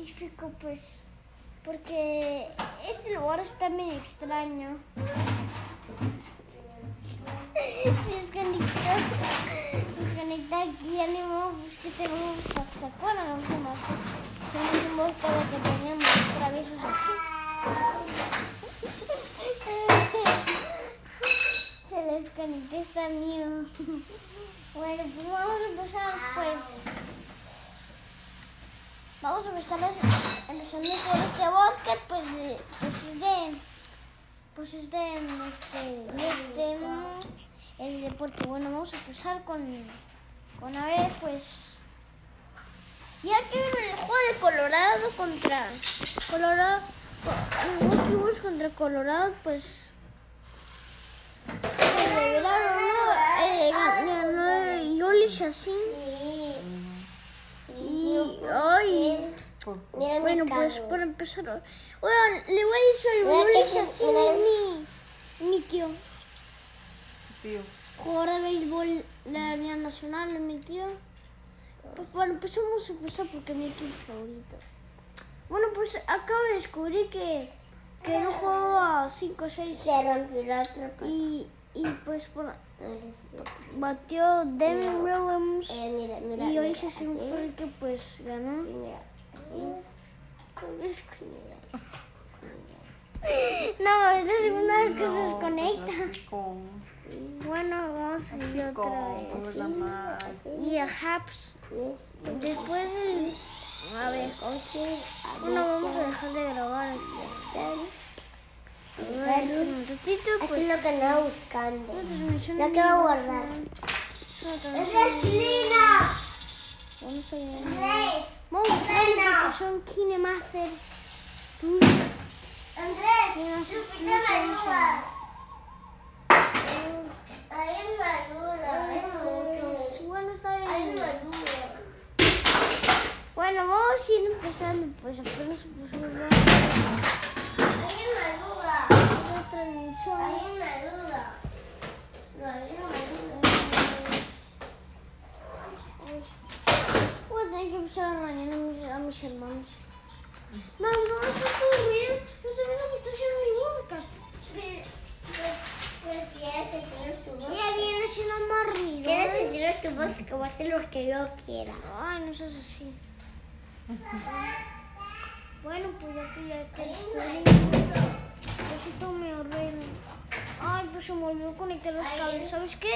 específico, pues, porque ese lugar está medio extraño. Desconectó, desconectó aquí, ánimo, pues que tenemos saxofón, no sé más. Tenemos todo que tenemos traviesos aquí. Se desconectó esta mío. Bueno, pues vamos a empezar, pues. Vamos a empezar empezando por este bosque, pues, de, pues es de, pues es de, este, este, el deporte. Bueno, vamos a empezar con, con a ver, pues, ya que el juego de Colorado contra, Colorado, Bulls contra Colorado, pues, se revelaron, ¿no? Eh, ganó Yoli Shassin. Ay, Mira mi bueno, pues para empezar, oigan, le voy a decir Shassin mira. es mi, mi tío, Tío. jugador de béisbol de la Liga Nacional, es mi tío. Pues bueno, pues vamos a empezar porque es mi equipo favorito. Bueno, pues acabo de descubrir que, que no juego a 5 o 6 Se rompió la otra pata. y, y pues por, batió Devin Williams Eh, mira, mira. y Shassin así. fue el que pues ganó. Mira, así. No, es la segunda vez que se desconecta. pues con- Bueno, vamos a ir otra vez. Y a Haps. Después, el- a ver, Oye, bueno, vamos a dejar de grabar. Esto pues. es lo que andaba buscando. Lo que voy a guardar. Es vivo. Vamos a ver. Vamos a la aplicación KineMaster. Andrés, Hay una ayuda. Bueno, está Hay bien. una ayuda. Bueno, vamos a ir empezando. Pues apenas se puso una Hay una ayuda. Transmisión. Hay una ayuda. No, hay una ayuda. Voy a tener que empezar a regañar a mis, a mis hermanos. Mamá, no ruido. No está viendo que estoy haciendo mi música. Pues, pues quieres decir tu voz. Y alguien haciendo más ruido. Quieres ¿eh? decir tu voz que voy a hacer lo que yo quiera. Ay, no seas así. Bueno, pues ya que ya descubrí. Necesito mi arreglo. Ay, pues se me olvidó conectar los cables. ¿Sabes qué?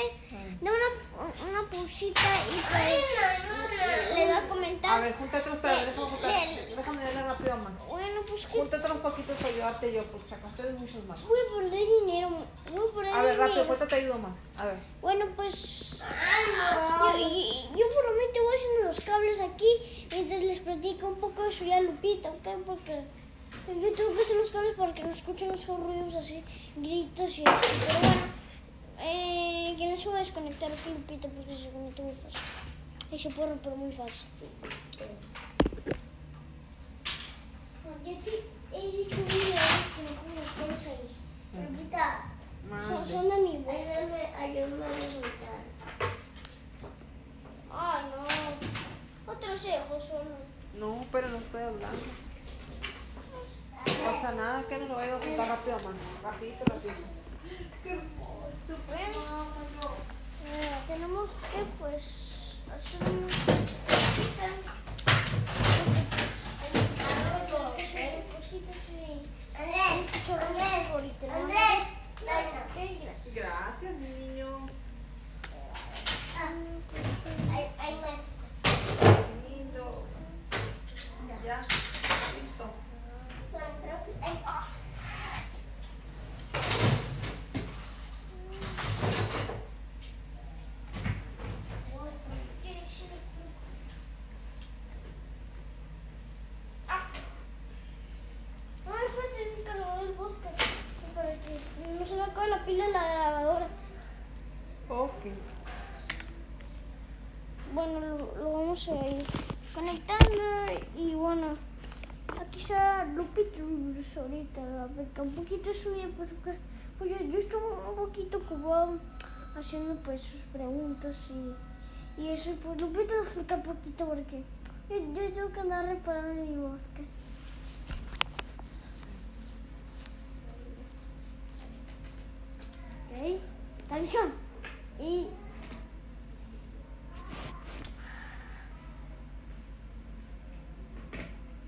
Da una, una pausita y pues le voy a A comentar. ver, júntate los pedazos, déjame juntar-. Déjame darle rápido a Max. Bueno, pues que Júntate los poquitos para ayudarte yo, porque sacaste de muchos más. voy a perder dinero. Voy a perder A ver, rápido, dinero. ¿cuánto te ayudo más? A ver. Bueno, pues yo, y- yo por lo menos voy haciendo los cables aquí mientras les platico un poco de su ya Lupita, ¿ok? Porque yo tengo que hacer los cables para que no escuchen esos ruidos así, gritos y así. Pero bueno, eh, que no se va a desconectar aquí Lupita porque se conecta muy fácil. Y se puede romper muy fácil. Yo te he dicho mil veces que no pongo los cables ahí. Lupita, Son, son de mi voz. ayúdame, a juntar. Ay, no. Otro se dejó solo. No, pero no estoy hablando. No pasa nada, que no lo voy a juntar rápido a mano. Rapidito, rapidito. Qué hermoso. Bueno, eh, tenemos que pues hacer Andrés, Andrés, gracias. Gracias, niño. Hay, hay más. Lindo. Ya, listo. Bueno, creo que- ay, ah. Ay, falta el cargador del podcast para que no se le acabe la pila en la grabadora. Ok. Bueno, lo, lo vamos a ir conectando y bueno, aquí está Lupita Rivers ahorita, beca un poquito pues, porque pues yo, yo estuve un poquito ocupado haciendo pues sus preguntas y, y eso, pues Lupita nos explica un poquito porque Yo, yo tengo que andar reparando mi bosque. Ok. Atención. Y.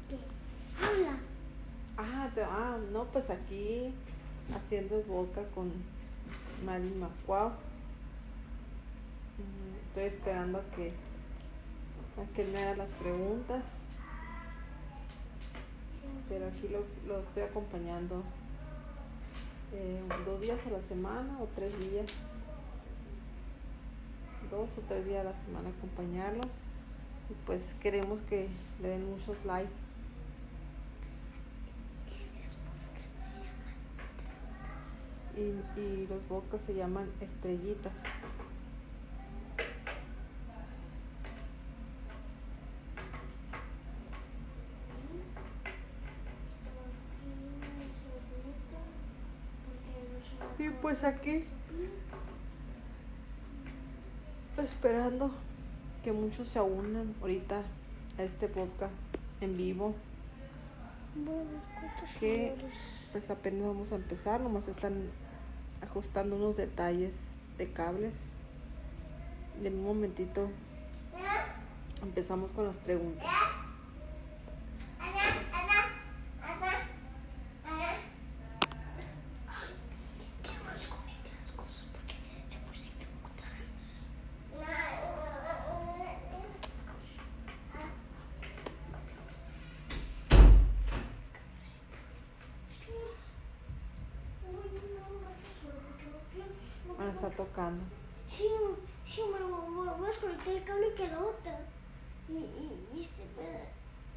¿Qué? Habla. Ah, te- ah, no, pues aquí haciendo boca con Marilyn Macuau. Mm, Estoy esperando a que, a que me haga las preguntas. Pero aquí lo, lo estoy acompañando eh, dos días a la semana o tres días. Dos o tres días a la semana acompañarlo. Y pues queremos que le den muchos likes. Y, y los vodkas se llaman estrellitas. Y pues aquí esperando que muchos se unan ahorita a este podcast en vivo. Bueno, ¿cuántos ¿Qué? seguidores? Pues apenas vamos a empezar, nomás están ajustando unos detalles de cables. De un momentito empezamos con las preguntas. Ana, Ana, Ana, Ana. Que no desconecte las cosas porque se puede electrocutar. Bueno, está tocando. Sí, sí, me lo voy voy a desconectar el cable que la otra. Y, y, y se puede-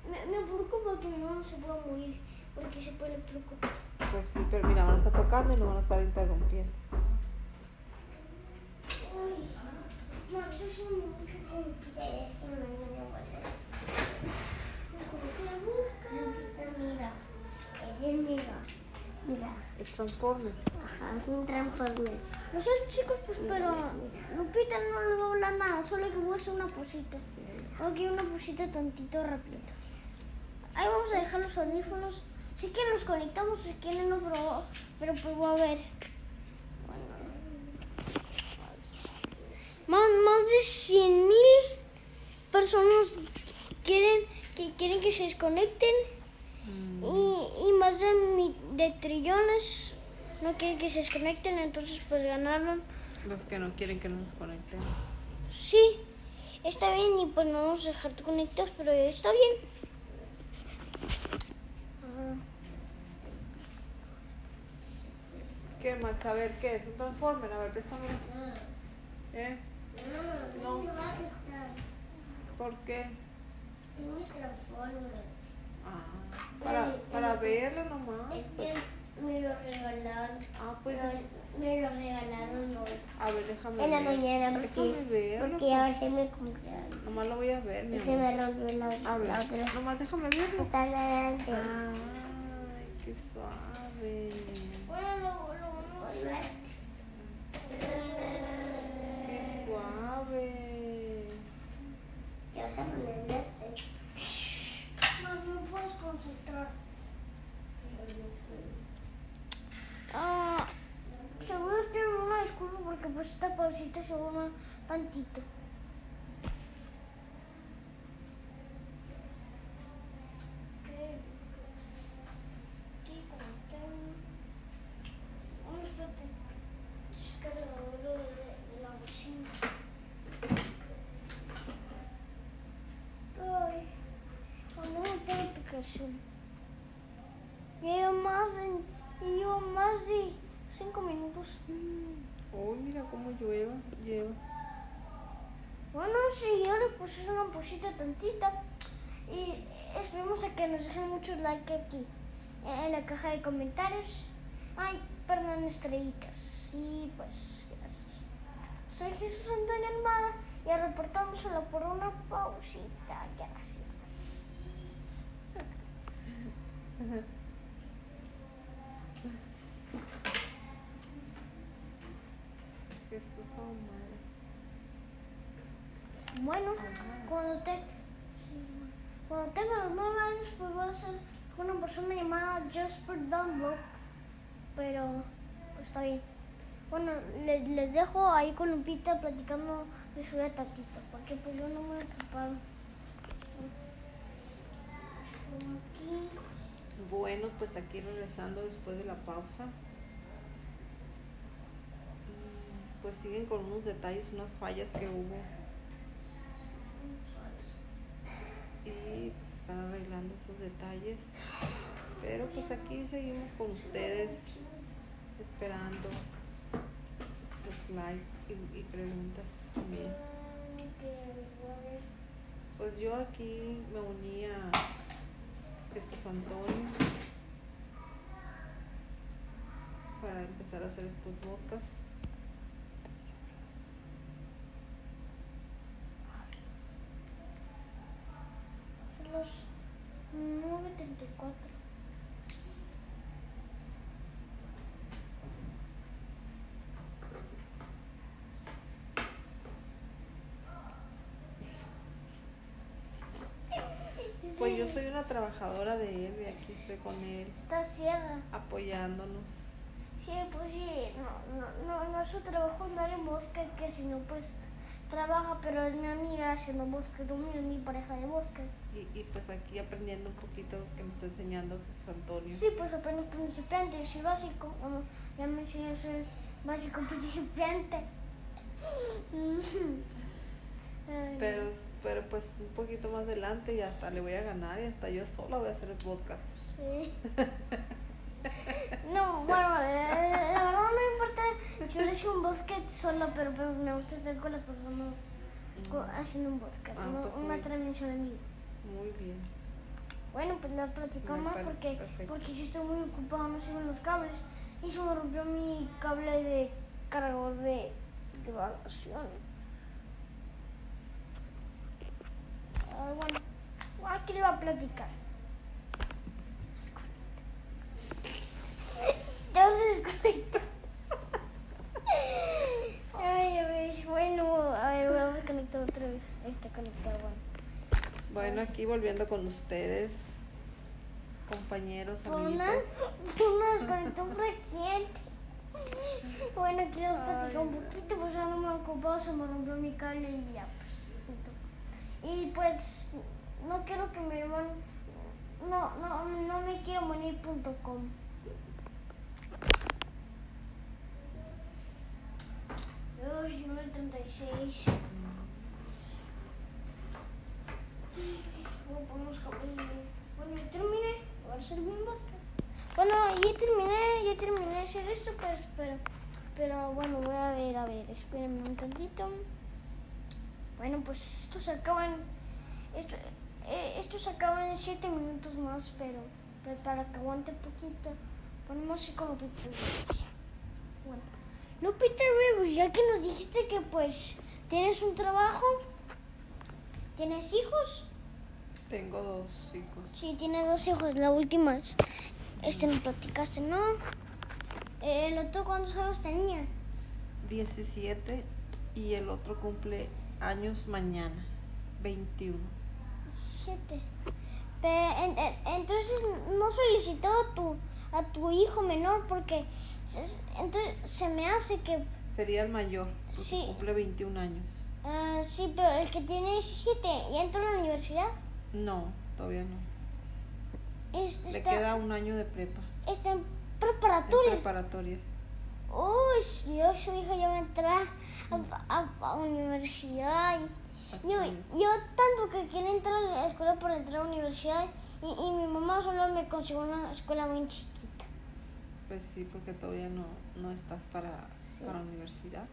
me, me preocupa que mi mamá se pueda morir porque se puede electrocutar. Pues sí, pero mira, van a estar tocando y no van a estar interrumpiendo. Ay, Max, eso es música con Es que mañana vuelves. la música. Mira, es mira. Mira, Es Transformer. ajá, es un transformer. Lo siento chicos, pues pero Lupita no le va a hablar nada, solo que voy a hacer una posita. Ok, una posita tantito rapidito. Ahí vamos a dejar los audífonos. Si quieren los conectamos, si quieren no, pero, pero pues voy a ver. Bueno. Más, más de 100 mil personas quieren que, quieren que se desconecten y, y más de, de trillones no quieren que se desconecten, entonces pues ganaron. Los que no quieren que nos conectemos. Sí, está bien y pues no vamos a dejar conectados, pero está bien. ¿Qué, Max? A ver, ¿qué es? ¿Un Transformer? A ver, préstame. ¿Eh? No. ¿Por qué? Es un transformer. Ah, para, para verlo nomás. Es pues. que me lo regalaron. Ah, pues Me- Me lo regalaron hoy. a ver, déjame En la ver. mañana porque, verlo. porque a veces me compraron. Nomás lo voy a ver, mi Y se me rompió la, A la ver, otra. nomás déjame verlo. Está adelante. Ay, qué suave. Qué suave. ¿Qué vas a poner este? No, no puedes concentrar. Ah, seguro que una disculpa porque pues esta pausita se va tantito. Ok. Aquí conectamos. Vamos, espérate. Descargador de, de la bocina. Ay, cuando no tengo aplicación. Ya llevo más de, ya llevo más de cinco minutos. Uy, mira cómo llueva, lleva. Bueno, si yo le puse una posita tantita y esperemos a que nos dejen muchos likes aquí en la caja de comentarios. Ay, perdón, estrellitas. Y pues, gracias. Soy Jesús Antonio Armada y reportamos solo por una pausita. Gracias. Jesús amado. Bueno, Ajá. cuando te... cuando tenga los nueve años, pues voy a ser una persona llamada Jasper Dunlop. Pero, pues está bien. Bueno, les, les dejo ahí con Lupita platicando de su vida tantito, porque pues yo no me he ocupado. Aquí. Bueno, pues aquí regresando después de la pausa. Mm, Pues siguen con unos detalles, unas fallas que hubo. Y pues están arreglando esos detalles. Pero pues aquí seguimos con ustedes esperando los likes y, y preguntas también. Pues yo aquí me uní a Jesús Antonio para empezar a hacer estos podcasts. Son los 9.34. Pues yo soy una trabajadora de él y aquí estoy con él Está ciega. apoyándonos. Sí, pues sí, no, no, no, no es su trabajo andar en bosque, que si no, pues trabaja, pero es mi amiga haciendo bosque, no es mi pareja de bosque. Y, y pues aquí aprendiendo un poquito que me está enseñando Jesús Antonio. Sí, pues apenas principiante, yo soy básico, ya me enseñó a ser básico principiante. Ay, Pero, pero pues un poquito más adelante y hasta le voy a ganar y hasta yo sola voy a hacer el podcast. Sí. No, bueno, eh, la verdad no me importa si hubiera hecho un bosque solo, pero, pero me gusta estar con las personas co- haciendo un Ah, una, pues una muy- transmisión en vivo. Muy bien. Bueno, pues lo platico Me más porque, perfecto. porque si estoy muy ocupado, no sigo los cables. Y se me rompió mi cable de cargador de grabación. Ah, bueno, aquí le va a platicar. Desconectó. Ay, ay, bueno, a ver, voy a desconectar otra vez. Ahí está conectado, bueno. Bueno, aquí volviendo con ustedes, compañeros, Una, amiguitos. una desconectó un accidente. Bueno, aquí les platico un poquito, pues ya no me ocupado, se me rompió mi cable y ya. Y pues, no quiero que mi hermano. No, no, no me quiero morir.com. Uy, 936. Voy a poner los cables de- Bueno, ya terminé. Voy a hacer bosque. Bueno, ya terminé, ya terminé de hacer esto, pues, pero, pero bueno, voy a ver, a ver, espérenme un tantito. Bueno, pues esto se acaba en, esto, eh, esto se acaba en 7 minutos más, pero, pero para que aguante poquito, ponemos así como Rivers. Bueno, Lupita Rivers, ya que nos dijiste que pues tienes un trabajo, tienes hijos, Tengo dos hijos. Sí, tiene dos hijos. La última es. Este nos platicaste, ¿no? ¿El otro cuántos años tenía? 17 y el otro cumple años mañana, 21. Siete. Pe- en- en- entonces no felicitó a tu, a tu hijo menor porque se, entonces se me hace que. Sería el mayor, porque Sí. cumple 21 años. ah, sí, pero el que tiene 17 ya entró a la universidad. No, todavía no. Le está, queda un año de prepa, está en en preparatoria. preparatoria. Uy, yo, su hija ya va a entrar a, a, a universidad. y- Así Yo, yo tanto que quiero entrar a la escuela para entrar a la universidad y, y mi mamá solo me consiguió una escuela muy chiquita. Pues sí, porque todavía no, no estás para, para universidad.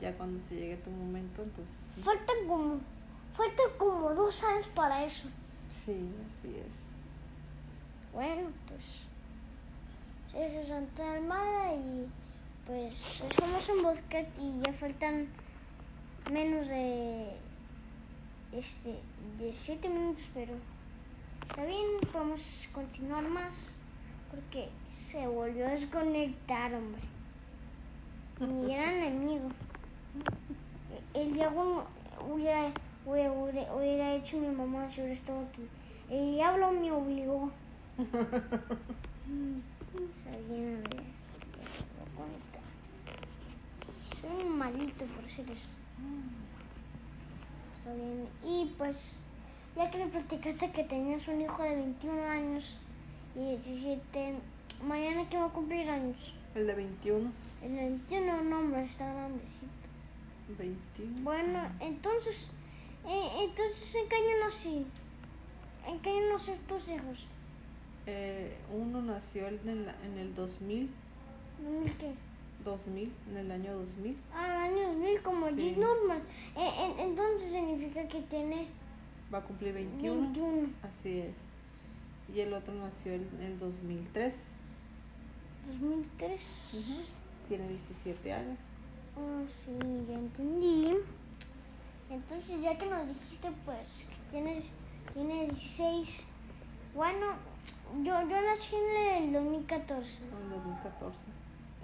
Ya cuando se llegue tu momento, entonces sí. Falta como, falta como dos años para eso. Sí, así es. Bueno, pues eso es Santa Almada y pues somos un bosque y ya faltan menos de este de siete minutos, pero está bien, podemos continuar más porque se volvió a desconectar, hombre. Mi gran enemigo. El Diego hubiera, hubiera, hubiera- hubiera hecho mi mamá si hubiera estado aquí. El diablo me obligó. Está bien, a ver. Soy un malito por hacer esto. Está bien. Y pues, ya que le platicaste que tenías un hijo de 21 años y 17, mañana que va a cumplir años. El de 21. El 21, no, hombre, está grandecito. 21. Bueno, entonces, eh, entonces, ¿en qué año nací? ¿En qué año nacieron tus hijos? Eh, uno nació en el, en el 2000. ¿2000 qué? 2000, en el año 2000. Ah, año 2000, como Sí. es normal. Eh, en- entonces significa que tiene Va a cumplir 21. 21. Así es. Y el otro nació en el 2003. 2003. Ujú. Tiene 17 años. Oh, sí, ya entendí. Entonces, ya que nos dijiste, pues, que tienes, tiene 16. Bueno, yo, yo nací en el 2014. En el 2014.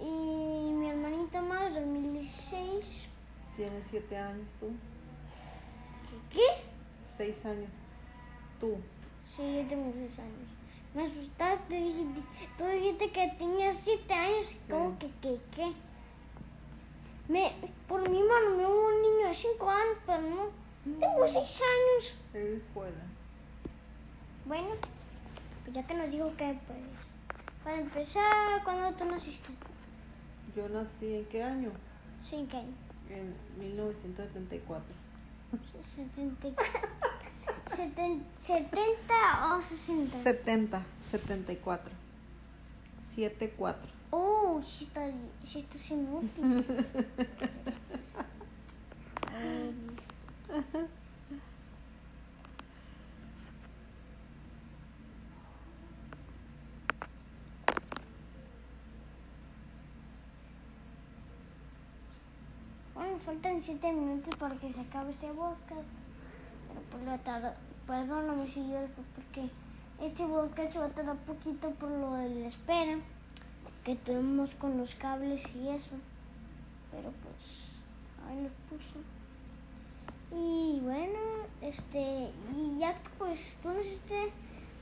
Y mi hermanito más, 2016. Tiene 7 años tú. ¿Qué? 6 años. Tú. Sí, yo tengo 6 años. Me asustaste, dijiste, tú dijiste que tenías 7 años. ¿Cómo que qué? ¿Qué? Me, por mi mano me hubo un niño de 5 años, pero no. Tengo 6 años. Él escuela. Bueno, pues ya que nos dijo que, pues, para empezar, ¿cuándo tú naciste? Yo nací en qué año? Sí, ¿en qué año? En 1974. 70, seten- 70 o 60. 70, 74. 74. Oh, sí está, sí está siendo útil. Bueno, faltan 7 minutos para que se acabe este podcast. Pero por la tarde, perdóname yo porque este podcast se va a tardar poquito por lo de la espera que tuvimos con los cables y eso. Pero pues, ahí los puso. Y bueno, este, y ya que pues tú naciste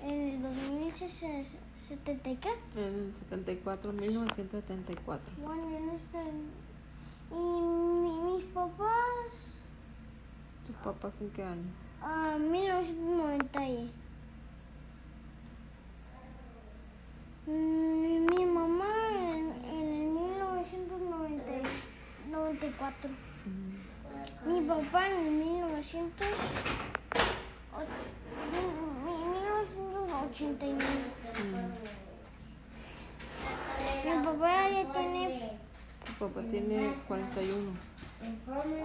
en el 2070 y qué? En el 74, 1974. Bueno, yo no estoy. Y mi- mis papás, ¿Tus papás en qué año? a 1990 y... Mm, Mi mamá en, en el 1994. Mi papá en el 1900... och- mi- mi- 1989. Mi papá ya tiene... Tu papá tiene 41.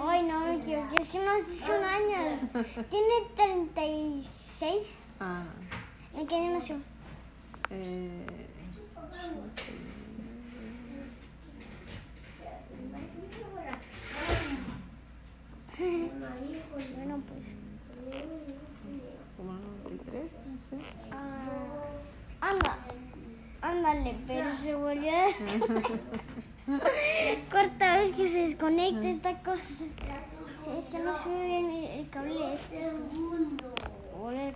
Ay, no, equivoqué, es que no son años. Tiene 36. Ah, ¿En qué año nació? eh, Bueno, pues. como 93, no sé. ah, anda. Ándale, pero se volvió Corta vez que se desconecta esta cosa. Sí, es que no se ve bien el, el cable este. Voy a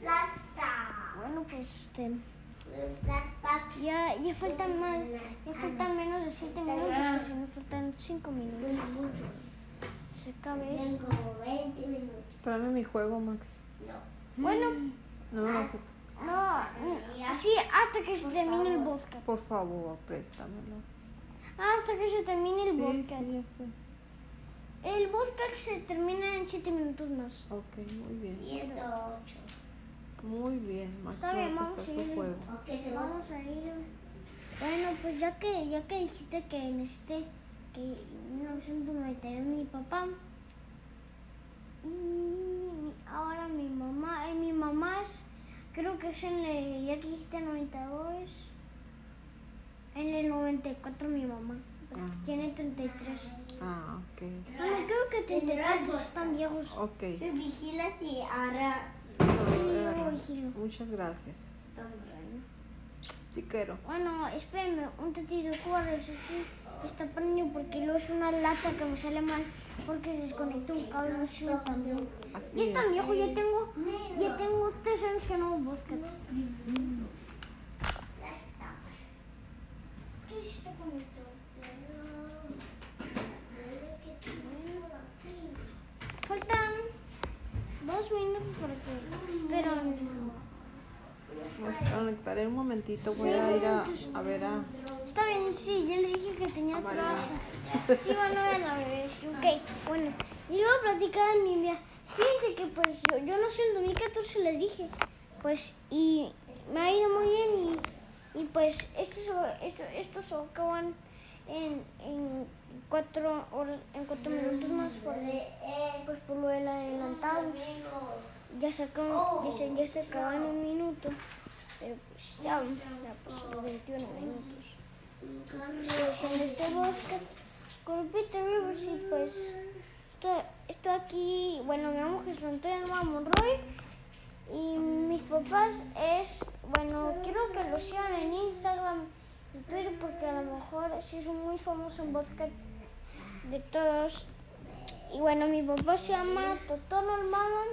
plasta. Bueno, pues este. Plasta. Ya, ya faltan más, ya faltan menos de 7 minutos, o sea, me faltan 5 minutos. Se acabe esto. Tengo 20 minutos. Tráeme mi juego, Max. Bueno, No me lo acepto. No, así hasta que se termine el podcast. Por favor, préstamelo. Hasta que se termine el Sí, podcast. sí, ya sé. El podcast se termina en 7 minutos más. Ok, muy bien. 108. Muy bien, Max. Está bien, vamos a ir. juego. Vamos. A ir. Bueno, pues ya que ya que dijiste que necesité que en 1992 mi papá y ahora mi mamá, eh, mi mamá es, creo que es en el, ya que dijiste 92, en el 94 mi mamá, Ah. tiene 33. Ah, ok. Bueno, creo que 34 están viejos. Ok. Te vigilas y ahora Sí, yo vigilo. Muchas gracias. también. Chiquero. Bueno, espérenme un tantito, corre, sí, sí, está prendido porque luego es una lata que me sale mal porque se desconectó un cable no sirve también. Así Y es tan es. viejo, ya tengo, que mueve por aquí. Faltan dos minutos para que... Pero... Nos conectaré un momentito. Voy a ir a, a ver a. Está bien, sí, yo le dije que tenía trabajo. Sí, van a ver la bebé. Ok, bueno. Y luego platicar de mi vida. Fíjense que pues yo, yo nací en 2014, les dije. Pues, y me ha ido muy bien y, y pues estos, esto, estos se acaban en, en cuatro en cuatro minutos más por, pues por lo del adelantado. Ya se acabó, ya se, ya se acaba en un minuto. Pero pues ya, los 21 minutos. Pues en este bosque, con Peter Rivers y pues estoy, estoy aquí, bueno, me llamo Jesús Antonio Alba Monroy y mis papás es, bueno, quiero que lo sigan en Instagram y Twitter porque a lo mejor sí es muy famoso en bosque de todos. Y bueno, mi papá se llama Totón Almadan.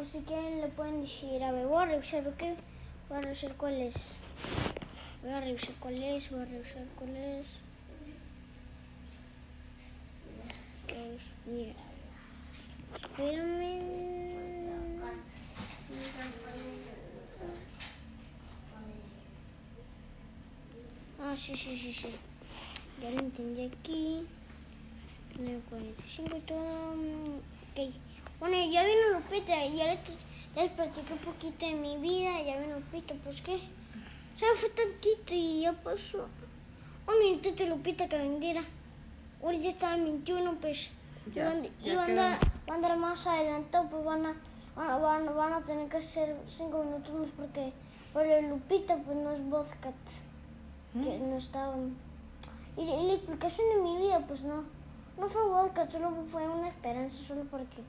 O si quieren le pueden decir, a ver, voy a revisar, ¿ok? Voy a revisar cuál es. Voy a revisar cuál es, voy a revisar cuál es. Mira. Ah, sí, sí, sí, sí. Ya lo entendí aquí. 45 y todo. Ok. Bueno, ya vino Lupita y ya les, les platiqué un poquito de mi vida. Ya vino Lupita, pues qué. Se fue tantito y ya pasó. Un minuto de Lupita que vendiera. Ahorita estaba en 21, pues. Ya s- ya iban a, van a andar más adelantado, pues van a, van, van- van a tener que hacer 5 minutos más porque por el Lupita, pues no es Vodcat. Que no estaban. Y, y la explicación de mi vida, pues no. No fue vodka, solo fue una esperanza, solo porque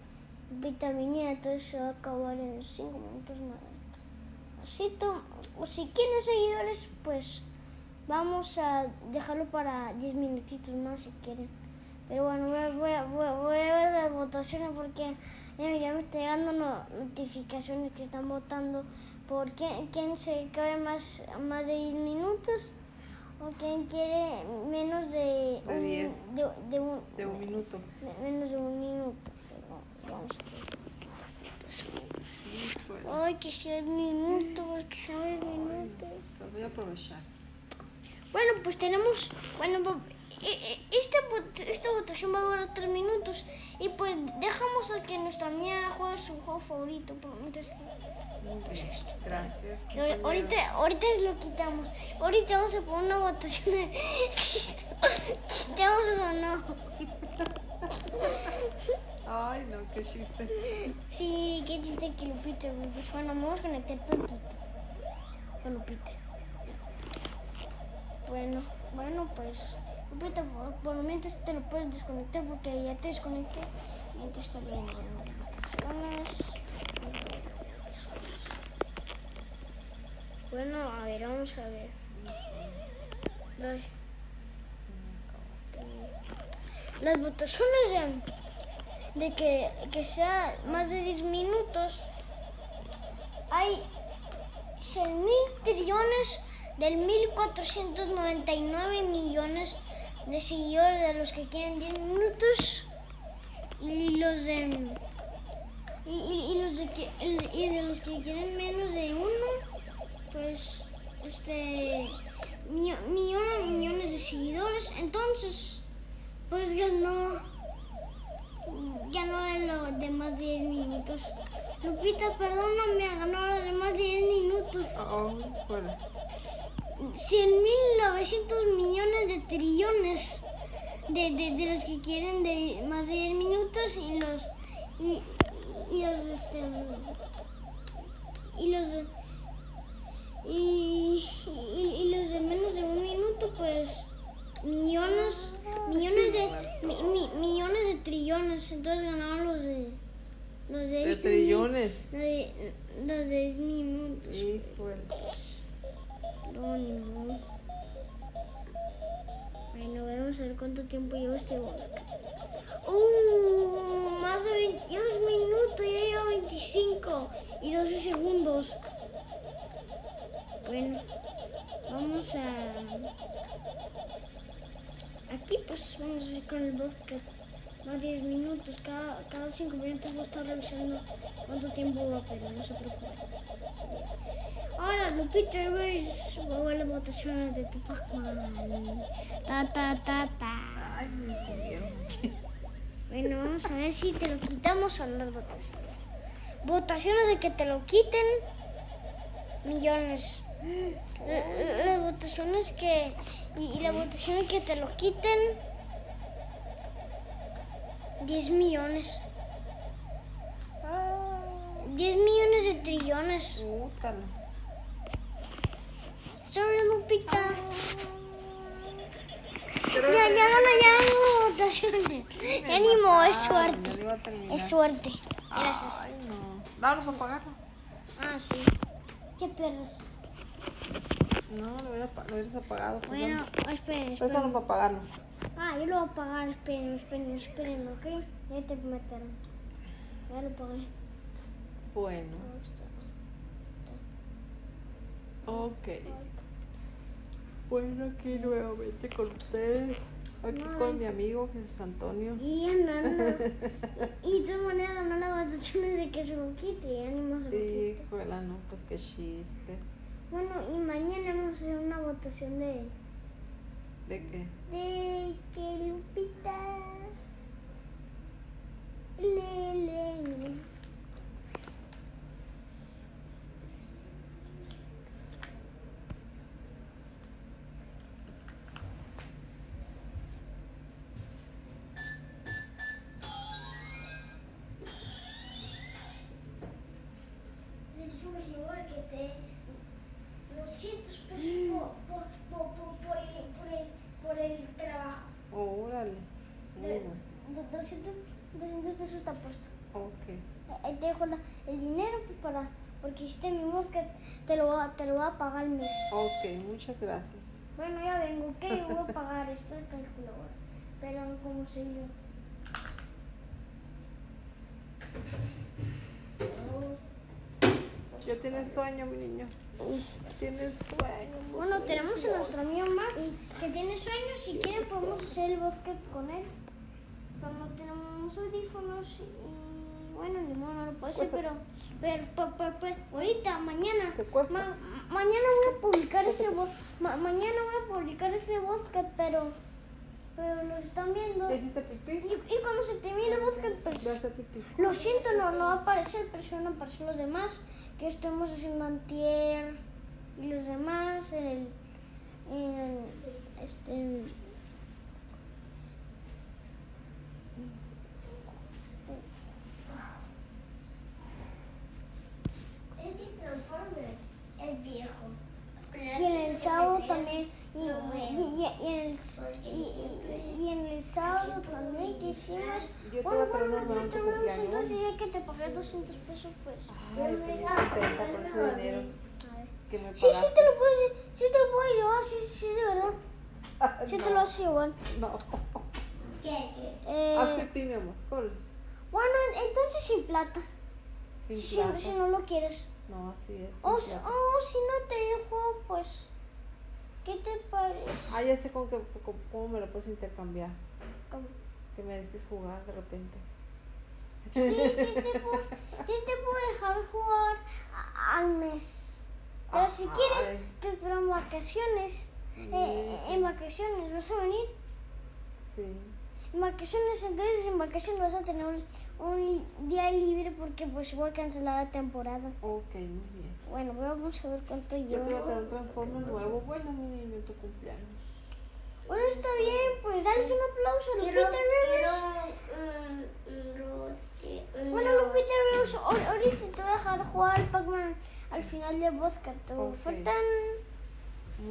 vitamina, entonces se va a acabar en 5 minutos más. Así to- o si quieren seguidores, pues vamos a dejarlo para 10 minutitos más si quieren. Pero bueno, voy a, voy a- voy a- voy a ver las votaciones porque ya, me están llegando no- notificaciones que están votando por quién, quién se cabe más, más de 10 minutos o quién quiere menos de, De un- 10. de, de un, De un minuto. me- menos de un minuto. Pero vamos a. Ay, que sea el minuto, que sea el minuto. Lo voy a aprovechar. Bueno, pues tenemos, bueno, pa- e- e- esta, esta votación va a durar tres minutos y pues dejamos a que nuestra amiga juegue su juego favorito. pues, pues esto. Gracias. Ahorita, ahorita lo quitamos. Ahorita vamos a poner una votación de si quitamos o no. Ay, no, qué chiste. Sí, qué chiste que Lupita. Pues bueno, vamos a conectar tantito con Lupita. Bueno, bueno, pues Lupita, por, por lo mientras te lo puedes desconectar porque ya te desconecté. Mientras está viendo las vacaciones. Bueno, a ver, vamos a ver. Ay. Las votaciones de, que, que sea más de 10 minutos, hay 6 mil trillones del 1499 millones de seguidores de los que quieren 10 minutos y los de y, los de y de los que quieren menos de uno pues este mi- millones millones de seguidores entonces pues ganó ganó lo de más de 10 minutos Lupita perdóname ganó los de más de 10 minutos Oh, bueno. 100.900 millones de trillones de, de, de los que quieren de más de 10 minutos y los y, y los este y los de- y, y- y los de menos de un minuto pues millones millones de mi- mi- millones de trillones entonces ganaron los de los de, De trillones. los de, los de 10 minutos Híjole. no, ni modo. Bueno, vamos a a ver cuánto tiempo lleva este bosque. Uh, más de 22 minutos, ya lleva 25 y 12 segundos. Bueno, vamos a... Aquí pues vamos a ir con el bosque. Más 10 minutos, cada, cada 5 minutos voy a estar revisando cuánto tiempo va, pero no se preocupe. Ahora, Lupita Reyes va a las votaciones de Tupac. Ta, ta, ta, ta. Ay, me comieron. Bueno, vamos a ver si te lo quitamos o las votaciones. Votaciones de que te lo quiten, millones. La- Las votaciones que. Y, y la votación de que te lo quiten, 10 millones. 10 millones de trillones. Sorry, Lupita. Ya, ya ganó, ya votaciones. Ya ni es suerte. Es suerte. Gracias. Ay, no. Vamos a apagarlo. Ah, sí. ¿Qué pierdes? No, lo, hubiera, lo hubieras apagado. pues, Bueno, no. esperen, Préstalo esperen. para apagarlo. Ah, yo lo voy a pagar. Esperen, esperen, esperen, ¿ok? Ya te prometieron. Ya lo pagué. Bueno, ok. Bueno, aquí nuevamente con ustedes. Aquí con mi amigo Jesús Antonio. Y ganando. y de todas maneras ganó las votaciones de que se lo quite. Ya ni más se lo quite. Híjole, no, pues qué chiste. Bueno, y mañana vamos a hacer una votación de. ¿De qué? de que Lupita le La- el dinero para, porque mi voz que te lo, va- te lo va a pagar el mes. Ok, muchas gracias. Bueno, ya vengo, ¿ok? Voy a pagar esto de calculadora. Pero como se yo. ¿Ya tienes sueño, mi niño? ¿Tienes sueño? Bueno, tenemos a nuestro amigo Max que tiene sueños. Si quieren, podemos hacer el bosque con él. Pero no tenemos audífonos y bueno, ni modo, no lo puedo hacer. Pero, pero, pa- pa- ahorita, mañana, ma- mañana voy a publicar ese ma- mañana voy a publicar ese bosque, pero, pero lo están viendo. ¿Ya Y, hiciste pipí? y cuando se termine el bosque, pues. Lo siento, no, no va a aparecer, pero sí van a aparecer los demás que estuvimos haciendo antier y los demás en el, en el- este, en- Es inconforme. Es viejo. Y en el sábado también y, y- y- en el, y, y- y en el sábado también que hicimos bueno, bueno, no te tu vemos, cumpleaños. entonces ya que te pagué 200 pesos pues Ay, estoy bien contenta con ese dinero a ver. que me sí, sí te lo puedes sí te lo puedes llevar sí, sí de verdad sí te lo vas a llevar No. ¿Qué? ¿Qué? Eh, Haz pipí, mi amor. Bueno, entonces sin plata. Sin si, plata. si no lo quieres. No, así es. O, sin si- plata. o si no te dejo, pues, ¿qué te parece? Ah, ya sé con qué, cómo, cómo me lo puedes intercambiar. Como- Que me dejes jugar de repente. Sí, sí te puedo, sí te puedo dejar jugar al mes. Pero si Ay. quieres, pe- pero en vacaciones, eh, en vacaciones, ¿vas a venir? Sí. En vacaciones, entonces en vacaciones vas a tener un, día libre porque pues voy a cancelar la temporada. Ok, muy bien. Bueno, vamos a ver cuánto Yo te voy a llevo. traer un transformer nuevo. Bueno, mi niño, tu cumpleaños. Bueno, está bien, pues dales un aplauso a Lupita Rivers. mm, Bueno, Lupita Rivers, ahor- ahorita te voy a dejar jugar al Pac-Man al final del bosque. Te Ok. faltan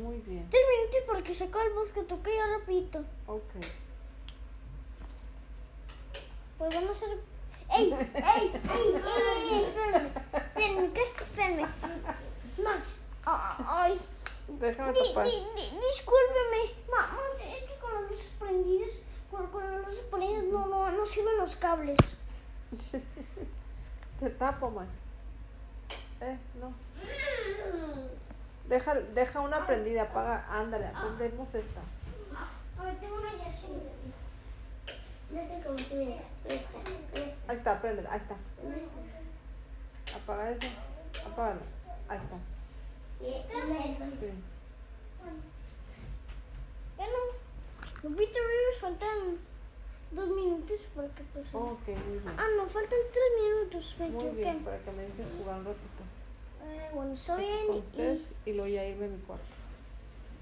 Muy bien. tres minutos porque se acaba el bosque. Tú que ya rapidito. Ok. Pues vamos a hacer... ¡Ey! ¡Ey! ¡Ey! ¡Ey! ey, Espérame. Max. Ay. Déjame tapar. di, di- discúlpeme. Ma- Max, es que con las luces prendidas cuando los haces prendidas no, no, no sirven los cables. Te tapo, Max. Eh, no. Deja, deja una prendida, apaga. Ándale, aprendemos esta. A ver, tengo una ya así. No sé cómo esta, Ahí está, préndela, ahí está. Apaga eso. Apágalo. Ahí está. Y Sí. Bueno, Lupita Rivers faltan dos minutos para que pues... Ok, muy bien. Ah, no, faltan tres minutos, me Muy bien, para que me dejes jugar un ratito. Eh, bueno, está Aquí bien. Con y- ustedes y luego ya irme a mi cuarto.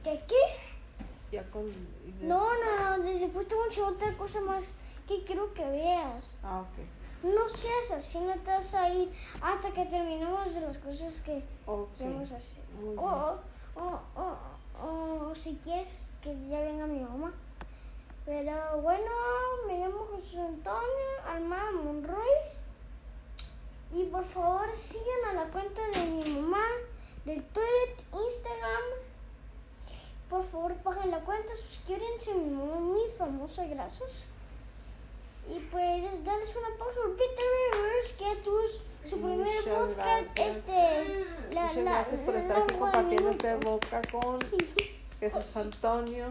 ¿Qué? ¿Qué? Ya con. y No, no, no, después tengo que otra cosa más que quiero que veas. Ah, ok. No seas así, no te vas a ir hasta que terminemos de las cosas que Ok. queremos hacer. O, o, o, o, si quieres que ya venga mi mamá. Pero bueno, me llamo José Antonio Almada Monroy. Y por favor sigan a la cuenta de mi mamá, del Twitter, Instagram. Por favor paguen la cuenta, suscríbanse, mi mamá muy famosa, gracias. Y pues darles una pausa Peter que tuvo su primer podcast. gracias. Este, la, Muchas la- gracias por estar aquí compartiendo este podcast con Jesús Antonio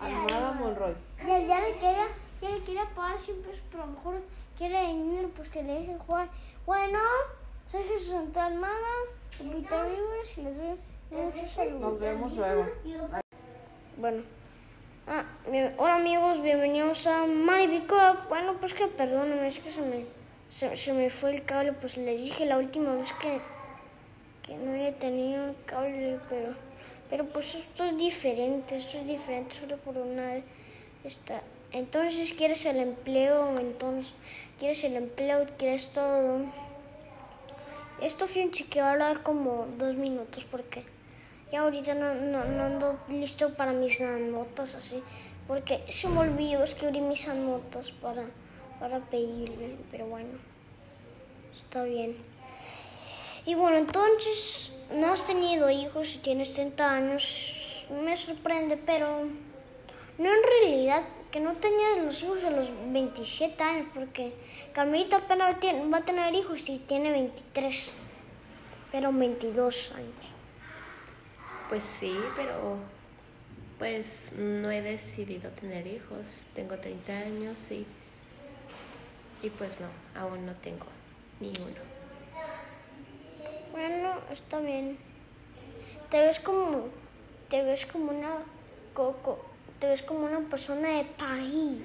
Almada Monroy. Ya, ya le quería, ya le quería pagar siempre, pero a lo mejor quiere dinero pues que le dejen jugar. Bueno, soy Jesús Antonio Almada, de Peter Rivers y les doy muchos saludos. Nos vemos luego. Bueno. Ah, bien- hola amigos, bienvenidos a Money. Bueno, pues que perdónenme, es que se me, se, me fue el cable. Pues les dije la última vez que, que no había tenido el cable, pero, pero pues esto es diferente, esto es diferente solo por una vez. Entonces, ¿quieres el empleo? Entonces, ¿quieres el empleo? ¿Quieres todo? Esto que va a hablar como dos minutos porque ya ahorita no, no, no ando listo para mis notas así, porque se me olvidó escribir mis notas para, para pedirle, pero bueno, está bien. Y bueno, entonces, no has tenido hijos y tienes 30 años, me sorprende, pero no en realidad que no tenías los hijos a los 27 años, porque Carmelita apenas va a tener hijos y tiene 23, pero 22 años. Pues sí, pero pues no he decidido tener hijos. Tengo 30 años y, y pues no, aún no tengo ni uno. Bueno, está bien. Te ves como, te ves como una, co- co- te ves como una persona de país.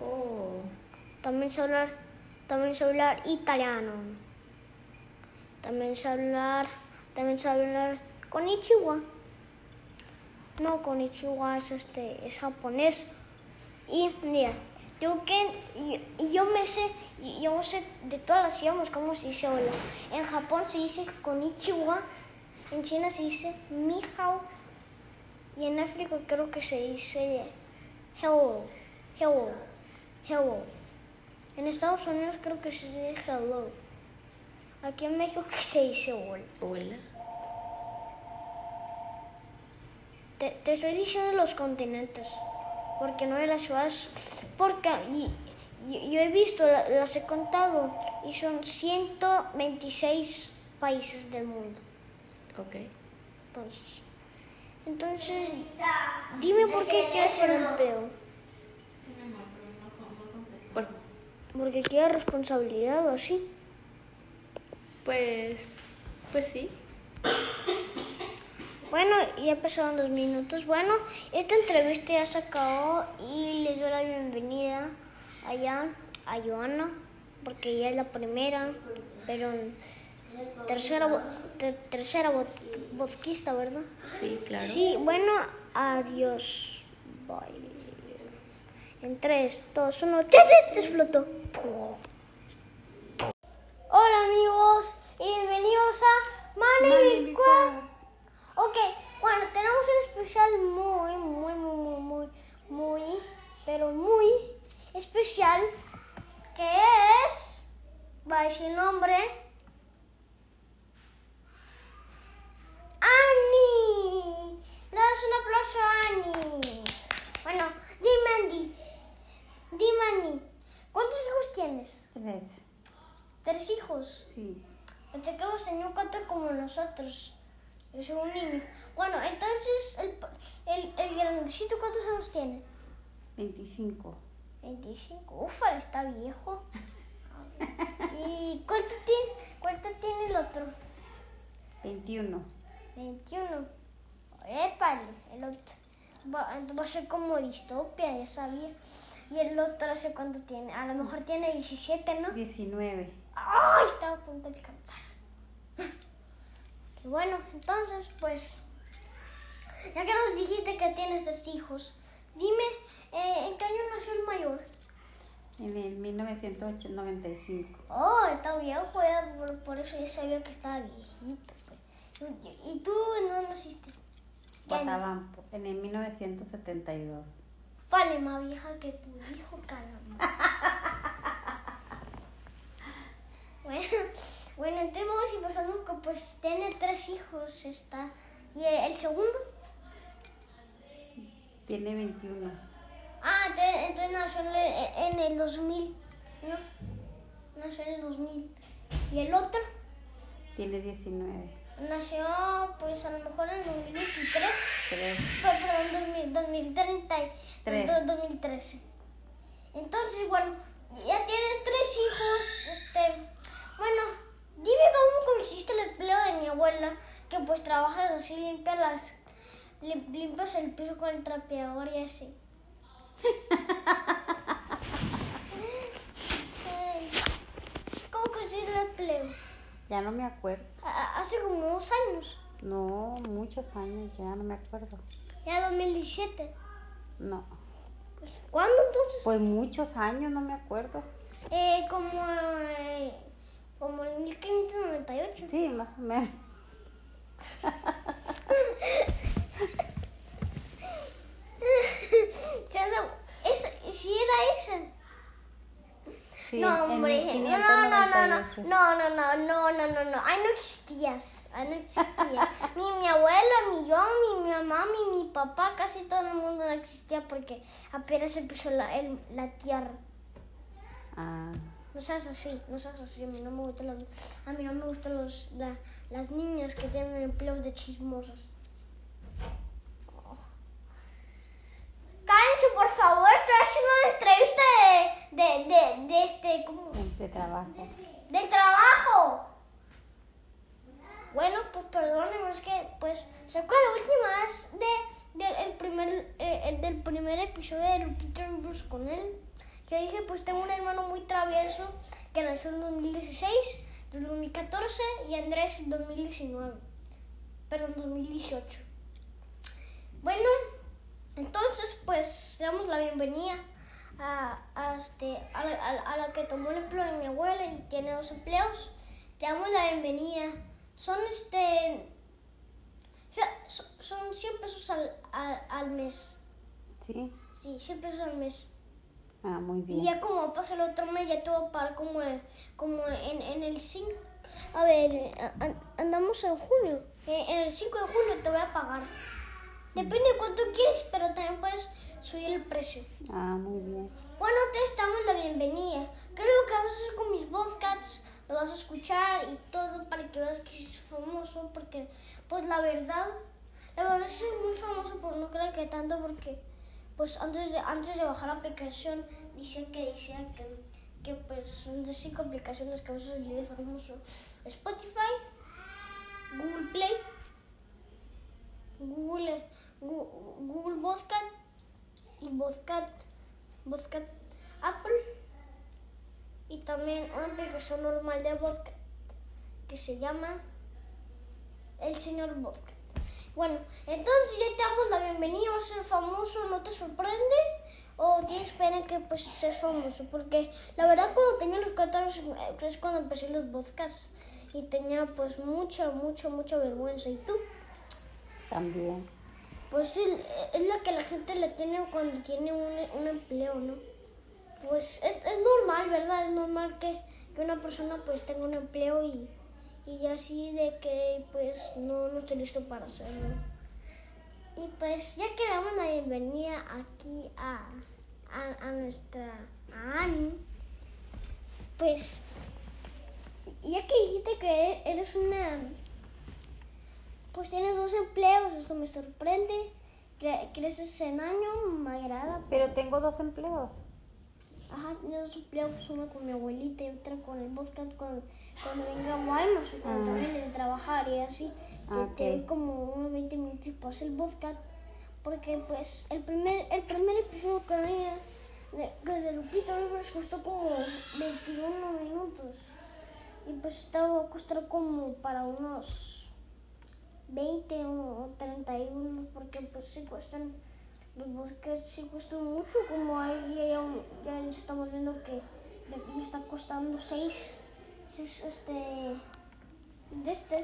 Oh, También sé hablar, también sé hablar italiano. También sé hablar, también sé hablar con Ichiwa. No, con Ichiwa es este, es japonés. Y mira, tengo que, y- y yo me sé, yo sé de todas las idiomas cómo se dice hola. En Japón se dice Konichiwa, en China se dice Ni hao, y en África creo que se dice hello, hello, hello. En Estados Unidos creo que se dice hello. Aquí en México que se dice hola. hola. Te, te estoy diciendo los continentes, porque no de las ciudades, porque y- y- yo he visto, la- las he contado, y son 126 países del mundo. Ok. Entonces, entonces, dime por qué quieres el empleo. Por- Porque quieres responsabilidad o así. pues, pues sí. Bueno, ya pasaron dos minutos. Bueno, esta entrevista ya se acabó y les doy la bienvenida allá a Joana, porque ella es la primera, pero tercera, ter- tercera vodquista, ¿verdad? Sí, claro. Sí, bueno, adiós. Bye. En 3, 2, 1, explotó. Hola amigos bienvenidos a Club. Ok, bueno, tenemos un especial muy, muy, muy, muy, muy, pero muy especial que es, va a decir nombre, Annie. Das un aplauso a Annie. Bueno, dime Andy, dime Annie, ¿cuántos hijos tienes? Tres. ¿Tres hijos? Sí. Pensé que vos tenía un cuate como nosotros. Yo soy un niño. Bueno, entonces el, el, el grandecito, ¿cuántos años tiene? 25. 25. Ufa, está viejo. ¿Y cuánto tiene, cuánto tiene el otro? 21. 21. Épale, el otro. Va, va a ser como distopia, ya sabía. Y el otro hace cuánto tiene. A lo mejor tiene 17, ¿no? 19. ¡Ay! Estaba a punto de alcanzar. Y bueno, entonces, pues. Ya que nos dijiste que tienes dos hijos, dime, eh, ¿en qué año nació el mayor? En el 1995. Oh, está viejo, ya, por, por eso ya sabía que estaba viejito. Pues. ¿Y y tú en dónde naciste? Guatabampo. En el 1972. Vale, más vieja que tu hijo, caramba. bueno, bueno, entonces vamos a ir pasando que pues tiene tres hijos esta. ¿Y el segundo? Tiene 21. Ah, entonces, entonces nació en el, en el 2000, ¿no? Nació en el 2000. ¿Y el otro? Tiene 19. Nació pues a lo mejor en el 2023. 3. Pe- Perdón, 2000, 2030, y- Tres. do- 2013. Entonces, bueno, ya tienes tres hijos. Este, bueno, dime cómo consiste el empleo de mi abuela, que pues trabajas así, limpias las, lim- limpias el piso con el trapeador y así. ¿Cómo consiste el empleo? Ya no me acuerdo. Hace como dos años, No, muchos años, ya no me acuerdo. ya 2017. No. ¿Cuándo entonces? Pues muchos años, no me acuerdo. Eh, como, eh, como en 1598. Sí, más o menos. Si era-. Sí, no, hombre. No, no, no, no, no, 1598. no, no, no, no, no, no, no. Ahí no existías. Ahí no existías. ni mi abuela, ni yo, ni mi mamá, ni mi papá, casi todo el mundo no existía porque apenas empezó la, el- la tierra. Ah, No seas así, no seas así. A mí no me gustan los, a mí no me gustan los, la- las niñas que tienen empleos de chismosos. Oh. Cállense, por favor, estoy haciendo una entrevista de, de, de, de este, ¿cómo? de trabajo. del trabajo. Bueno, pues perdónenme, es que pues se acuerdan la última vez de, del el primer, eh, el del primer episodio de Lupita Bruce con él. Que dije, pues tengo un hermano muy travieso que nació en 2016, en 2014 y Andrés en 2019. Perdón, 2018. Bueno, entonces pues damos la bienvenida a, a este, a, la, a la- que tomó el empleo de mi abuela y tiene dos empleos. Te damos la bienvenida. Son este. Son 100 pesos al, al, al mes. Sí. Sí, 100 pesos al mes. Ah, muy Y bien. ya como pasa el otro mes, ya te voy a pagar como, como en, en el 5. A ver, a- andamos en junio. Eh, En el 5 de junio te voy a pagar. Depende de cuánto quieres, pero también puedes subir el precio. Ah, muy bien. Bueno, te damos la bienvenida. ¿Qué es lo que vas a hacer con mis podcasts? Lo vas a escuchar y todo para que veas que soy famoso. Porque, pues la verdad, la verdad soy muy famoso, pero no creo que tanto porque, pues antes de, antes de bajar la aplicación, decía que decía que, que pues son de cinco aplicaciones que a famoso. Spotify, Google Play, Google, Google y Podcast Apple y también una aplicación normal de podcast que se llama El Señor Podcast. Bueno, entonces ya te damos la bienvenida, vas a ser famoso, ¿no te sorprende? ¿O tienes pena que pues seas famoso? Porque la verdad cuando tenía los 14 eh, es cuando empecé los podcasts y tenía pues mucha, mucha, mucha vergüenza. ¿Y tú? También. Pues sí, es lo que la gente le tiene cuando tiene un, un empleo, ¿no? Pues es, es normal, ¿verdad? Es normal que, que una persona pues tenga un empleo y, y así de que pues no, no estoy listo para hacerlo. Y pues ya que damos la bienvenida aquí a, a, a nuestra a Ani, pues ya que dijiste que eres una... Pues tienes dos empleos, eso me sorprende. Cre- Creces en año, me agrada. Pero tengo dos empleos. Ajá, tienes dos empleos, uno con mi abuelita y otra con el podcast cuando, cuando venga Guaymas o cuando Ah. termine de trabajar y así. Ah, Te, te ok. doy como unos 20 minutos para hacer el podcast. Porque pues el primer, el primer episodio que había de, que de Lupita Rivers costó como 21 minutos. Y pues estaba a costar como para unos 20 o 31 porque pues sí cuestan los bosques sí cuestan mucho como ahí ya, ya, ya estamos viendo que ya, está costando 6 este de este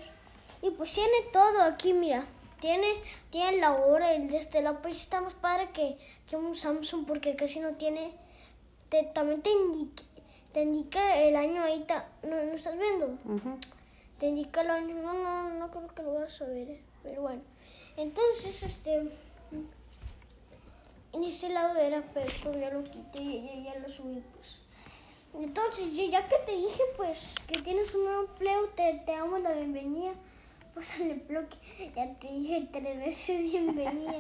y pues tiene todo aquí mira tiene tiene la hora y de este lado pues está más padre que, que un Samsung porque casi no tiene te, también te indica, te indica el año ahí ta- no, no estás viendo Ujú. te indica el año. No, no, no creo que lo vas a ver, eh, pero bueno. Entonces, este. En ese lado era, pero ya lo quité y ya, ya lo subí, pues. Entonces, ya- que te dije, pues, que tienes un nuevo empleo, te, te damos la bienvenida. Pues al empleo que ya te dije tres veces bienvenida.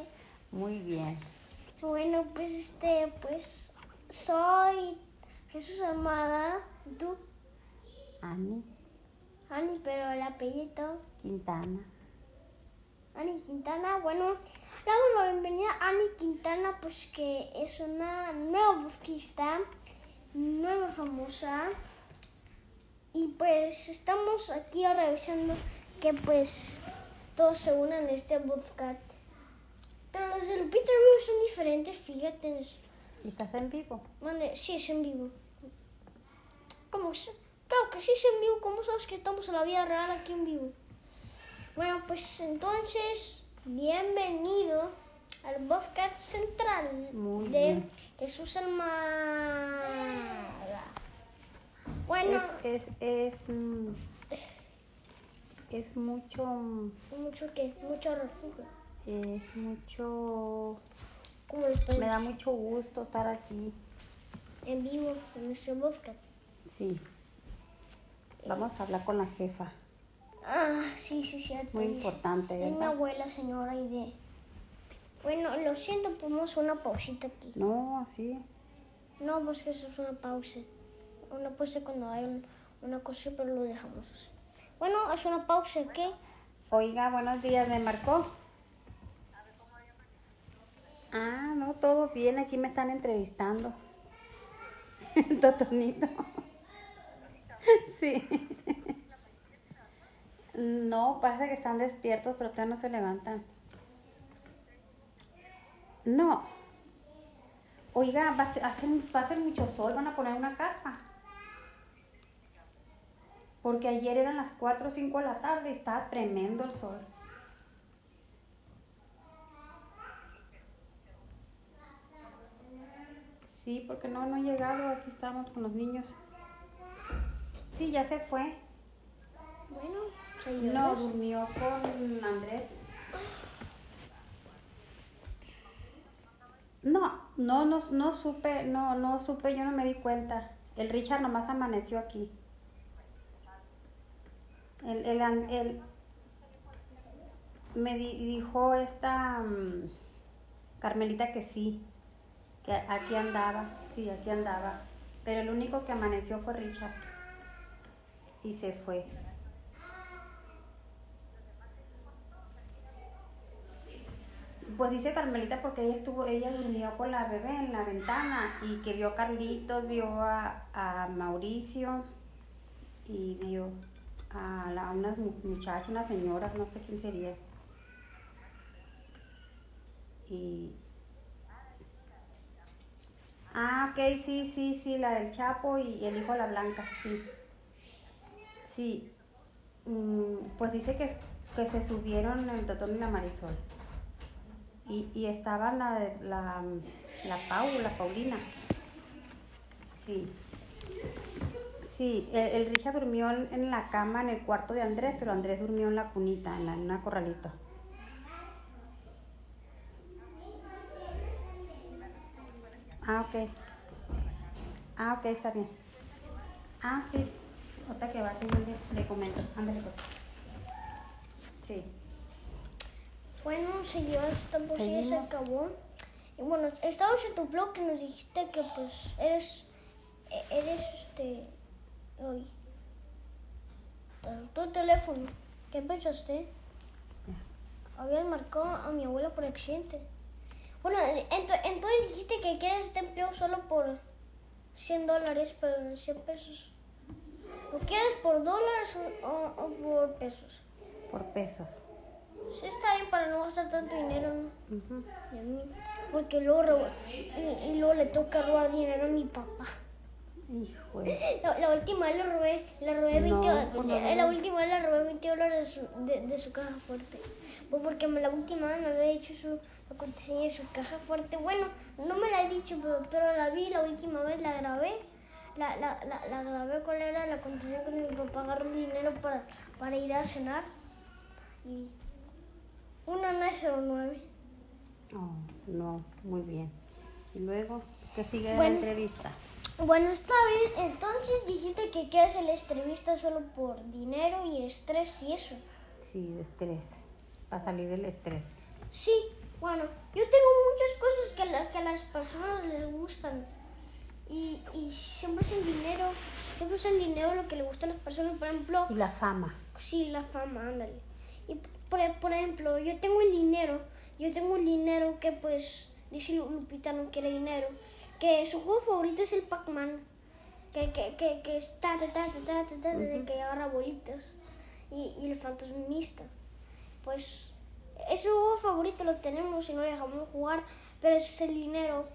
Muy bien. bueno, pues, este, pues, soy Jesús Amada. ¿Y ¿Tú? Ani Ani, pero el apellido. Quintana. Ani Quintana, bueno, damos la bienvenida a Ani Quintana, pues que es una nueva busquista, nueva famosa. Y pues estamos aquí revisando que pues todos se unan a este podcast. Pero los de Lupita Review son diferentes, fíjate. ¿Y estás en vivo? Mande, sí es en vivo. ¿Cómo se- Claro que sí es en vivo. ¿Cómo sabes que estamos en la vida real aquí en vivo? Bueno, pues entonces, bienvenido al podcast central Muy de bien. Jesús Almada. Bueno, Es, es, es, mm, es mucho, mucho que, mucho refugio. es mucho, me da mucho gusto estar aquí. en vivo en ese podcast. Sí. Vamos a hablar con la jefa. Ah, sí, sí, sí. Muy importante, Es mi abuela, señora Aide. Bueno, lo siento, ponemos una pausita aquí. No, sí. No, pues que eso es una pausa. Una pausa cuando hay un- una cosa, pero lo dejamos así. Bueno, es una pausa, ¿qué? Oiga, buenos días, ¿me marcó? Ah, no, todo bien, aquí me están entrevistando. Totonito. Sí. No, parece que están despiertos, pero todavía no se levantan. No. Oiga, va a ser, va a ser mucho sol, van a poner una carpa. Porque ayer eran las 4 o 5 de la tarde y estaba tremendo el sol. Sí, porque no, no he llegado, aquí estábamos con los niños. Sí, ya se fue. Bueno, No, durmió con Andrés. No, no, no, no supe, no, no supe, yo no me di cuenta. El Richard nomás amaneció aquí. El, el, el- me di- dijo esta mm, Carmelita que sí, que aquí andaba, sí, aquí andaba. Pero el único que amaneció fue Richard. Y se fue. Pues dice Carmelita porque ella estuvo, ella durmió con la bebé en la ventana y que vio a Carlitos, vio a, a Mauricio y vio a la, unas mu- muchachas, unas señoras, no sé quién sería. Y Ah, ok, sí, sí, sí, la del Chapo y el hijo de la Blanca, sí. Sí. Mm, pues dice que, que se subieron el Totón y la Marisol. Y, y estaba la, la, la Pau, la Paulina. Sí. Sí, el, el durmió en la cama en el cuarto de Andrés, pero Andrés durmió en la cunita, en, la, en una corralito. Ah, ok. Ah, ok, está bien. Ah, sí. Ahorita que yo le, le comento. Ándale pues. Sí. Bueno, siguió esto, pues sí, se acabó. Y bueno, estabas en tu blog que nos dijiste que pues eres, e- eres este, hoy, tu teléfono. ¿Qué pensaste? Habías marcado a mi abuela por accidente. Bueno, ento- entonces dijiste que quieres este empleo solo por 100 dólares, pero 100 pesos. ¿Lo quieres por dólares o, o- o por pesos? Por pesos. Sí, está bien para no gastar tanto dinero, ¿no? Y a mí, porque luego, roba- y, y luego le toca robar dinero a mi papá. Hijo de... La, la última vez le robé, le robé 20, No, do- por lo eh, la última vez le robé 20 dólares de su, de, su caja fuerte. Pues porque me, la última vez me había dicho su, la contraseña de su caja fuerte. Bueno, no me la he dicho, pero, pero la vi la última vez, la grabé. La, la, la, la grabé cuál era la contraseña cuando mi papá agarró el dinero para, para ir a cenar. Y una 909. Oh, no, muy bien. Y luego, ¿qué sigue Bueno. la entrevista? Bueno, está bien. Entonces dijiste que quieres el entrevista solo por dinero y estrés y eso. Sí, estrés. Para salir del estrés. Sí, bueno, yo tengo muchas cosas que, la- que a las personas les gustan. Y, y siempre es el dinero. Siempre es el dinero lo que le gusta a las personas. Por ejemplo, Y la fama. sí, la fama, ándale. Por, por ejemplo, yo tengo el dinero. Yo tengo el dinero que pues, dice Lu- Lupita no quiere dinero. Que su juego favorito es el Pac-Man. Que, que, que, que es ta, ta, ta, ta, de que agarra bolitas. Y, y el fantasmista. Pues ese juego favorito lo tenemos y no lo dejamos jugar, pero ese es el dinero,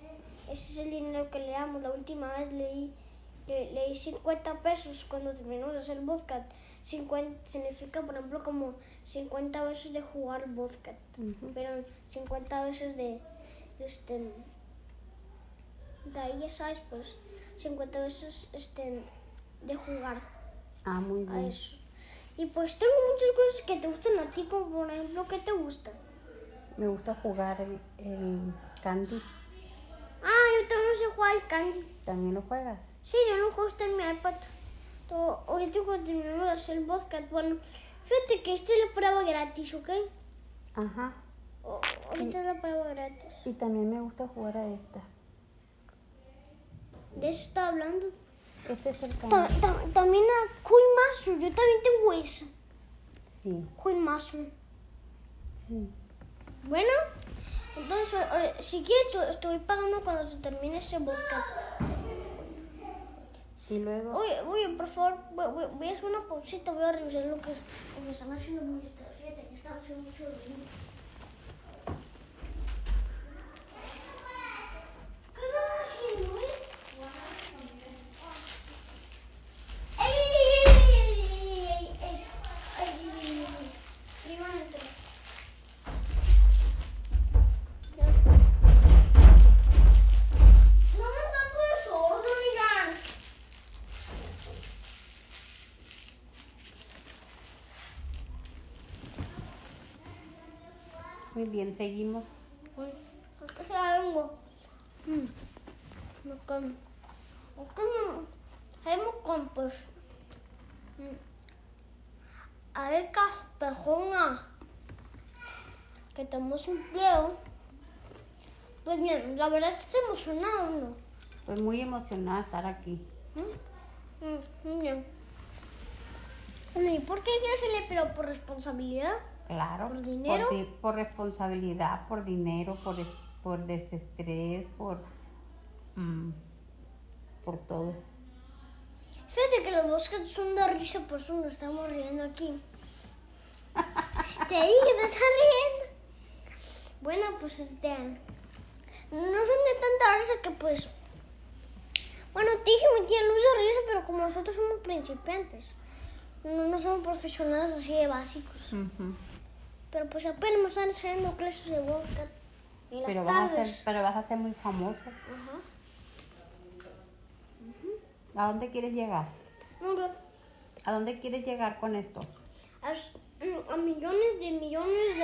ese es el dinero que le damos. La última vez leí, le, leí 50 pesos cuando terminamos de hacer vodka. 50 significa, por ejemplo, como 50 veces de jugar Ujú. pero 50 veces de, de este, de ahí ya sabes, pues 50 veces este, de jugar Ah, muy bien. Y pues tengo muchas cosas que te gustan a ti, como por ejemplo, ¿qué te gusta? Me gusta jugar el, el candy. Ah, yo también sé jugar al candy. ¿También lo juegas? Sí, yo no juego en mi iPad. Todo- ahorita terminemos de hacer el podcast, bueno, fíjate que este es la prueba gratis, ¿ok? Ajá. O- ahorita es la prueba gratis. Y también me gusta jugar a esta. De eso estaba hablando. Este es el Ta- también a Queen Master, yo también tengo esa. Sí, Queen Master. sí. Bueno, entonces, si quieres, voy pagando cuando se termine ese podcast. Y luego, Oye, oye, por favor, voy, voy- voy a hacer una pausita, voy a revisar lo que, es- están haciendo muy Fíjate que están haciendo mucho ruido. ¿Qué están haciendo, Acá me. Hemos con pues. mm, Areca pejona. Que tenemos empleo. Pues bien, la verdad es que estoy emocionado, ¿no? Pues muy emocionada estar aquí. Mm, mm, bien. ¿y por qué quieres el empleo? ¿Por responsabilidad? Claro. ¿Por dinero? di- Por, responsabilidad, por dinero, por, por desestrés, por, mm, por todo. Fíjate que los bosques son de risa, por eso nos estamos riendo aquí. Te dije te estás riendo. Bueno, pues este. No son de tanta risa que pues. Bueno, te dije mi tía no es de risa, pero como nosotros somos principiantes, no, somos profesionales así de básicos. Ujú. Pero pues apenas me están enseñando clases de vodka. En las Pero vas, a tardes. ser, pero vas a ser muy famoso. Ajá. ¿A dónde quieres llegar? ¿A dónde quieres llegar con esto? a, mm, a millones de millones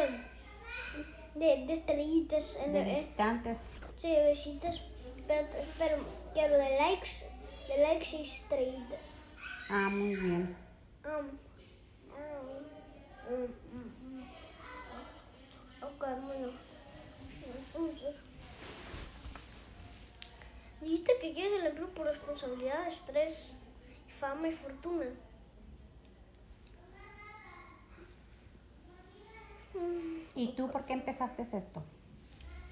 de, de, de estrellitas. En, De eh, visitantes. sí, de besitas. Pero, pero quiero de likes, de likes y estrellitas. Ah, muy bien. Um, um, mm, Entonces. Dijiste que quieres el empleo por responsabilidad, estrés, fama y fortuna. ¿Y tú por qué empezaste esto?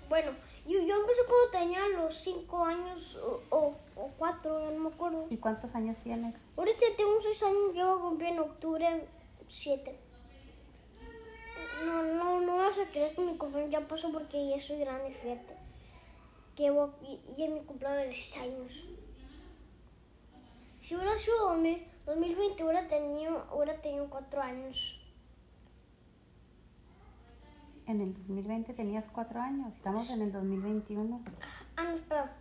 Bueno, yo, yo empecé cuando tenía los 5 años o, o, 4, ya no me acuerdo. ¿Y cuántos años tienes? Ahorita tengo 6 años, yo cumplir en octubre 7. No, no, no vas a creer que mi cumpleaños ya pasó porque ya soy grande, fíjate. Que voy, y, es mi cumpleaños de 6 años. Si hubiera sido 2000, 2020, hubiera tenido, hubiera tenido 4 años. En el 2020 tenías cuatro años. Estamos en el 2021. Ah, no, espera.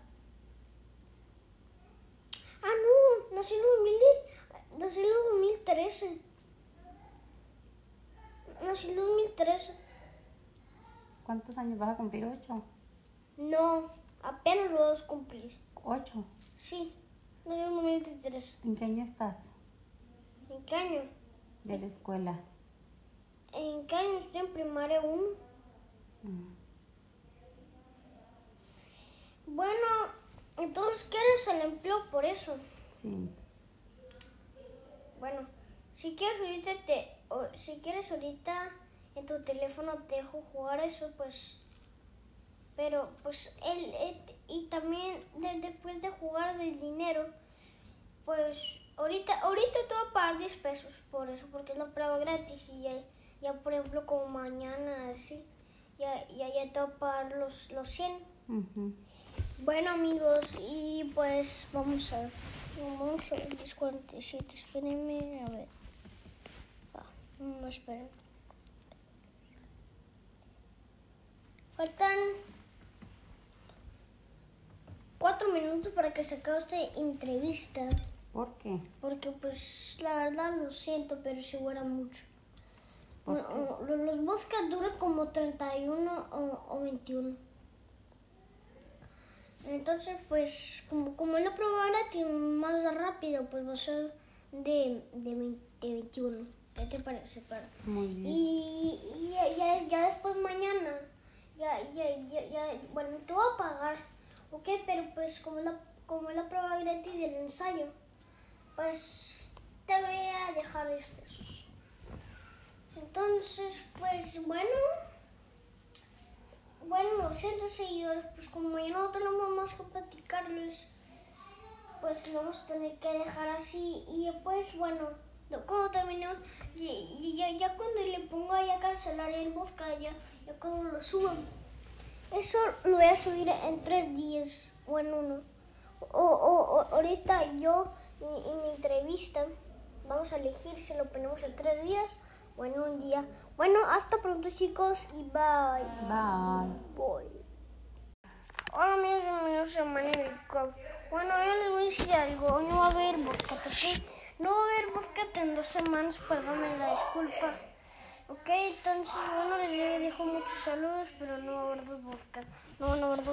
Ah, no, nací en 2010, nací en el 2013. Nací en 2013. ¿Cuántos años vas a cumplir? ¿Ocho? No, apenas lo vas a cumplir. ¿Ocho? Sí, nací en 2023. ¿En qué año estás? ¿En qué año? De la escuela. ¿En qué año estoy en primaria 1? Mm. Bueno, entonces quieres el empleo por eso. Sí. Bueno, si quieres ahorita te, o si quieres ahorita en tu teléfono te dejo jugar eso, pues. Pero pues él, él- y también de- después de jugar del dinero, pues ahorita ahorita te voy a pagar 10 pesos por eso, porque es la prueba gratis y ya, ya por ejemplo como mañana así, ya, ya, ya te a pagar los, los 100. Ujú. Bueno amigos, y pues vamos a ver. Vamos a ver, 10.47, espérenme, a ver. No, esperen. Faltan cuatro minutos para que se acabe esta entrevista. ¿Por qué? Porque pues la verdad lo siento, pero si fuera mucho. ¿Por No, lo- Los vodkas duran como 31 o, o 21. Entonces, pues, como, como es la prueba gratis más rápido, pues va a ser de, de, 20 de 21. ¿Qué te parece? Pero, Muy bien. y, y ya, ya, después mañana, ya, ya, ya, ya, bueno, te voy a pagar, ¿ok? Pero pues como la, como la prueba gratis del ensayo, pues te voy a dejar 10 pesos. Entonces, pues bueno, bueno, lo siento seguidores, pues como ya no tenemos más que platicarles, pues lo vamos a tener que dejar así y después, bueno, no- cuando terminemos, y, ya, ya cuando le ponga ya cancelar el podcast, ya, ya cuando lo suban, eso lo voy a subir en tres días o en uno. O, o- o- ahorita yo y, y mi entrevista vamos a elegir si lo ponemos en tres días o en un día. Bueno, hasta pronto chicos y bye. Bye. Voy. Hola amigos, bienvenidos a Manerico. Bueno, yo les voy a decir algo. Hoy no va a haber boscat, ¿ok? No va a haber boscat en dos semanas, perdónme la disculpa. Ok, entonces, bueno, les dejo muchos saludos, pero no va a haber dos. No dos